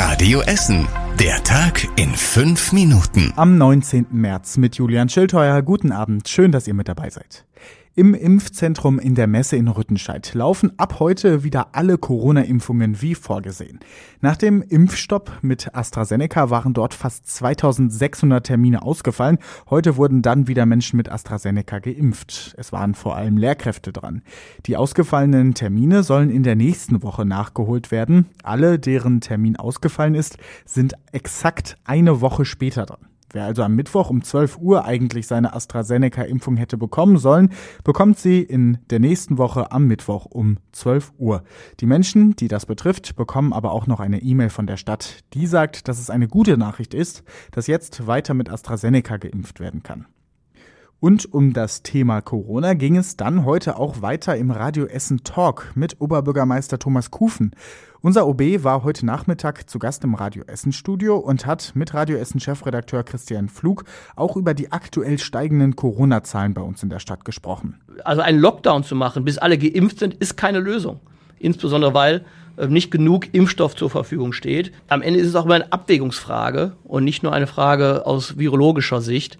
Radio Essen. Der Tag in fünf Minuten. Am 19. März mit Julian Schildheuer. Guten Abend. Schön, dass ihr mit dabei seid. Im Impfzentrum in der Messe in Rüttenscheid laufen ab heute wieder alle Corona-Impfungen wie vorgesehen. Nach dem Impfstopp mit AstraZeneca waren dort fast 2600 Termine ausgefallen. Heute wurden dann wieder Menschen mit AstraZeneca geimpft. Es waren vor allem Lehrkräfte dran. Die ausgefallenen Termine sollen in der nächsten Woche nachgeholt werden. Alle, deren Termin ausgefallen ist, sind exakt eine Woche später dran. Wer also am Mittwoch um 12 Uhr eigentlich seine AstraZeneca-Impfung hätte bekommen sollen, bekommt sie in der nächsten Woche am Mittwoch um 12 Uhr. Die Menschen, die das betrifft, bekommen aber auch noch eine E-Mail von der Stadt, die sagt, dass es eine gute Nachricht ist, dass jetzt weiter mit AstraZeneca geimpft werden kann. Und um das Thema Corona ging es dann heute auch weiter im Radio Essen Talk mit Oberbürgermeister Thomas Kufen. Unser OB war heute Nachmittag zu Gast im Radio Essen Studio und hat mit Radio Essen Chefredakteur Christian Flug auch über die aktuell steigenden Corona-Zahlen bei uns in der Stadt gesprochen. Also einen Lockdown zu machen, bis alle geimpft sind, ist keine Lösung. Insbesondere weil äh, nicht genug Impfstoff zur Verfügung steht. Am Ende ist es auch immer eine Abwägungsfrage und nicht nur eine Frage aus virologischer Sicht.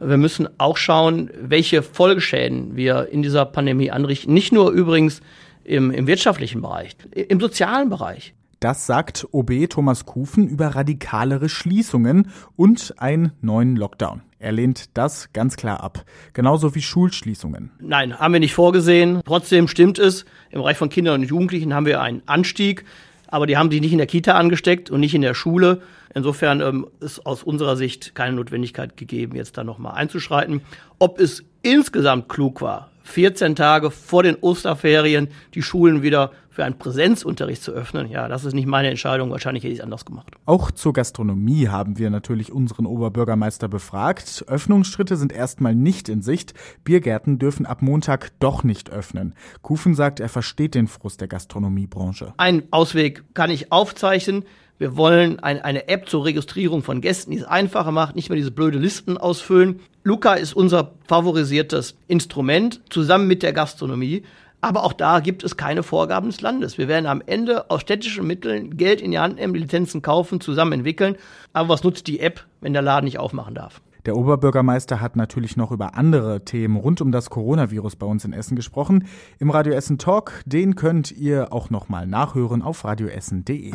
Wir müssen auch schauen, welche Folgeschäden wir in dieser Pandemie anrichten. Nicht nur übrigens im, im wirtschaftlichen Bereich, im sozialen Bereich. Das sagt OB Thomas Kufen über radikalere Schließungen und einen neuen Lockdown. Er lehnt das ganz klar ab. Genauso wie Schulschließungen. Nein, haben wir nicht vorgesehen. Trotzdem stimmt es. Im Bereich von Kindern und Jugendlichen haben wir einen Anstieg. Aber die haben sich nicht in der Kita angesteckt und nicht in der Schule. Insofern ähm, ist aus unserer Sicht keine Notwendigkeit gegeben, jetzt da nochmal einzuschreiten. Ob es insgesamt klug war, 14 Tage vor den Osterferien die Schulen wieder für einen Präsenzunterricht zu öffnen. Ja, das ist nicht meine Entscheidung. Wahrscheinlich hätte ich es anders gemacht. Auch zur Gastronomie haben wir natürlich unseren Oberbürgermeister befragt. Öffnungsschritte sind erstmal nicht in Sicht. Biergärten dürfen ab Montag doch nicht öffnen. Kufen sagt, er versteht den Frust der Gastronomiebranche. Ein Ausweg kann ich aufzeichnen. Wir wollen ein, eine App zur Registrierung von Gästen, die es einfacher macht, nicht mehr diese blöde Listen ausfüllen. Luca ist unser favorisiertes Instrument zusammen mit der Gastronomie. Aber auch da gibt es keine Vorgaben des Landes. Wir werden am Ende aus städtischen Mitteln Geld in die Hand nehmen, Lizenzen kaufen, zusammen entwickeln. Aber was nutzt die App, wenn der Laden nicht aufmachen darf? Der Oberbürgermeister hat natürlich noch über andere Themen rund um das Coronavirus bei uns in Essen gesprochen. Im Radio Essen Talk, den könnt ihr auch nochmal nachhören auf radioessen.de.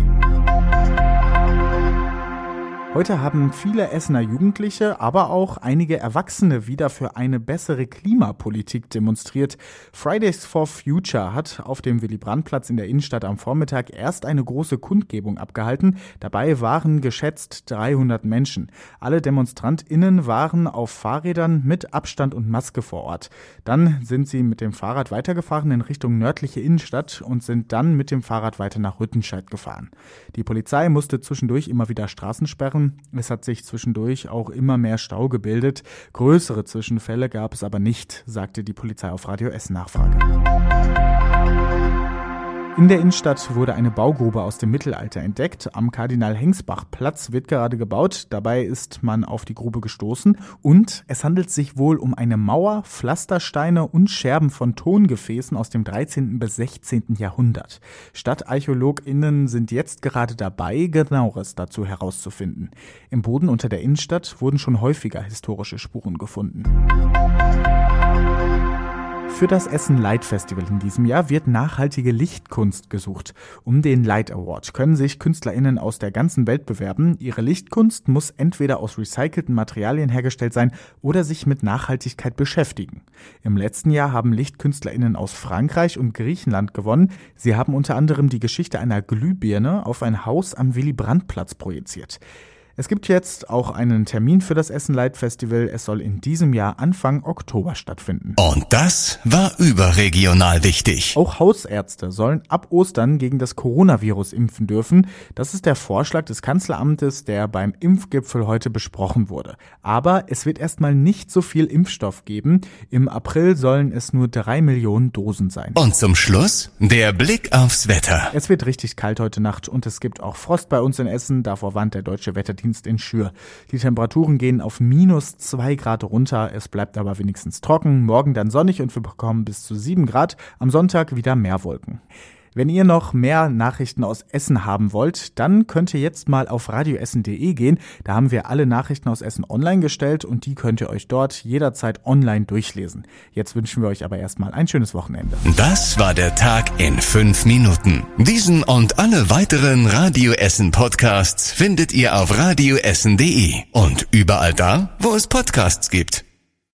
Heute haben viele Essener Jugendliche, aber auch einige Erwachsene wieder für eine bessere Klimapolitik demonstriert. Fridays for Future hat auf dem Willy-Brandt-Platz in der Innenstadt am Vormittag erst eine große Kundgebung abgehalten. Dabei waren geschätzt 300 Menschen. Alle DemonstrantInnen waren auf Fahrrädern mit Abstand und Maske vor Ort. Dann sind sie mit dem Fahrrad weitergefahren in Richtung nördliche Innenstadt und sind dann mit dem Fahrrad weiter nach Rüttenscheid gefahren. Die Polizei musste zwischendurch immer wieder Straßen sperren Wochen. Es hat sich zwischendurch auch immer mehr Stau gebildet. Größere Zwischenfälle gab es aber nicht, sagte die Polizei auf Radio S Nachfrage. In der Innenstadt wurde eine Baugrube aus dem Mittelalter entdeckt. Am Kardinal-Hengsbach-Platz wird gerade gebaut. Dabei ist man auf die Grube gestoßen und es handelt sich wohl um eine Mauer, Pflastersteine und Scherben von Tongefäßen aus dem 13. bis 16. Jahrhundert. StadtarchäologInnen sind jetzt gerade dabei, genaueres dazu herauszufinden. Im Boden unter der Innenstadt wurden schon häufiger historische Spuren gefunden. Für das Essen Light Festival in diesem Jahr wird nachhaltige Lichtkunst gesucht. Um den Light Award können sich KünstlerInnen aus der ganzen Welt bewerben. Ihre Lichtkunst muss entweder aus recycelten Materialien hergestellt sein oder sich mit Nachhaltigkeit beschäftigen. Im letzten Jahr haben LichtkünstlerInnen aus Frankreich und Griechenland gewonnen. Sie haben unter anderem die Geschichte einer Glühbirne auf ein Haus am Willy-Brandt-Platz projiziert. Es gibt jetzt auch einen Termin für das Essen Light Festival. Es soll in diesem Jahr Anfang Oktober stattfinden. Und das war überregional wichtig. Auch Hausärzte sollen ab Ostern gegen das Coronavirus impfen dürfen. Das ist der Vorschlag des Kanzleramtes, der beim Impfgipfel heute besprochen wurde. Aber es wird erstmal nicht so viel Impfstoff geben. Im April sollen es nur drei Millionen Dosen sein. Und zum Schluss der Blick aufs Wetter. Es wird richtig kalt heute Nacht und es gibt auch Frost bei uns in Essen. Davor warnt der Deutsche Wetterdienst Dienst in Schür. Die Temperaturen gehen auf minus zwei Grad runter. Es bleibt aber wenigstens trocken. Morgen dann sonnig und wir bekommen bis zu sieben Grad. Am Sonntag wieder mehr Wolken. Wenn ihr noch mehr Nachrichten aus Essen haben wollt, dann könnt ihr jetzt mal auf radioessen.de gehen. Da haben wir alle Nachrichten aus Essen online gestellt und die könnt ihr euch dort jederzeit online durchlesen. Jetzt wünschen wir euch aber erstmal ein schönes Wochenende. Das war der Tag in fünf Minuten. Diesen und alle weiteren Radio Essen Podcasts findet ihr auf radioessen.de und überall da, wo es Podcasts gibt.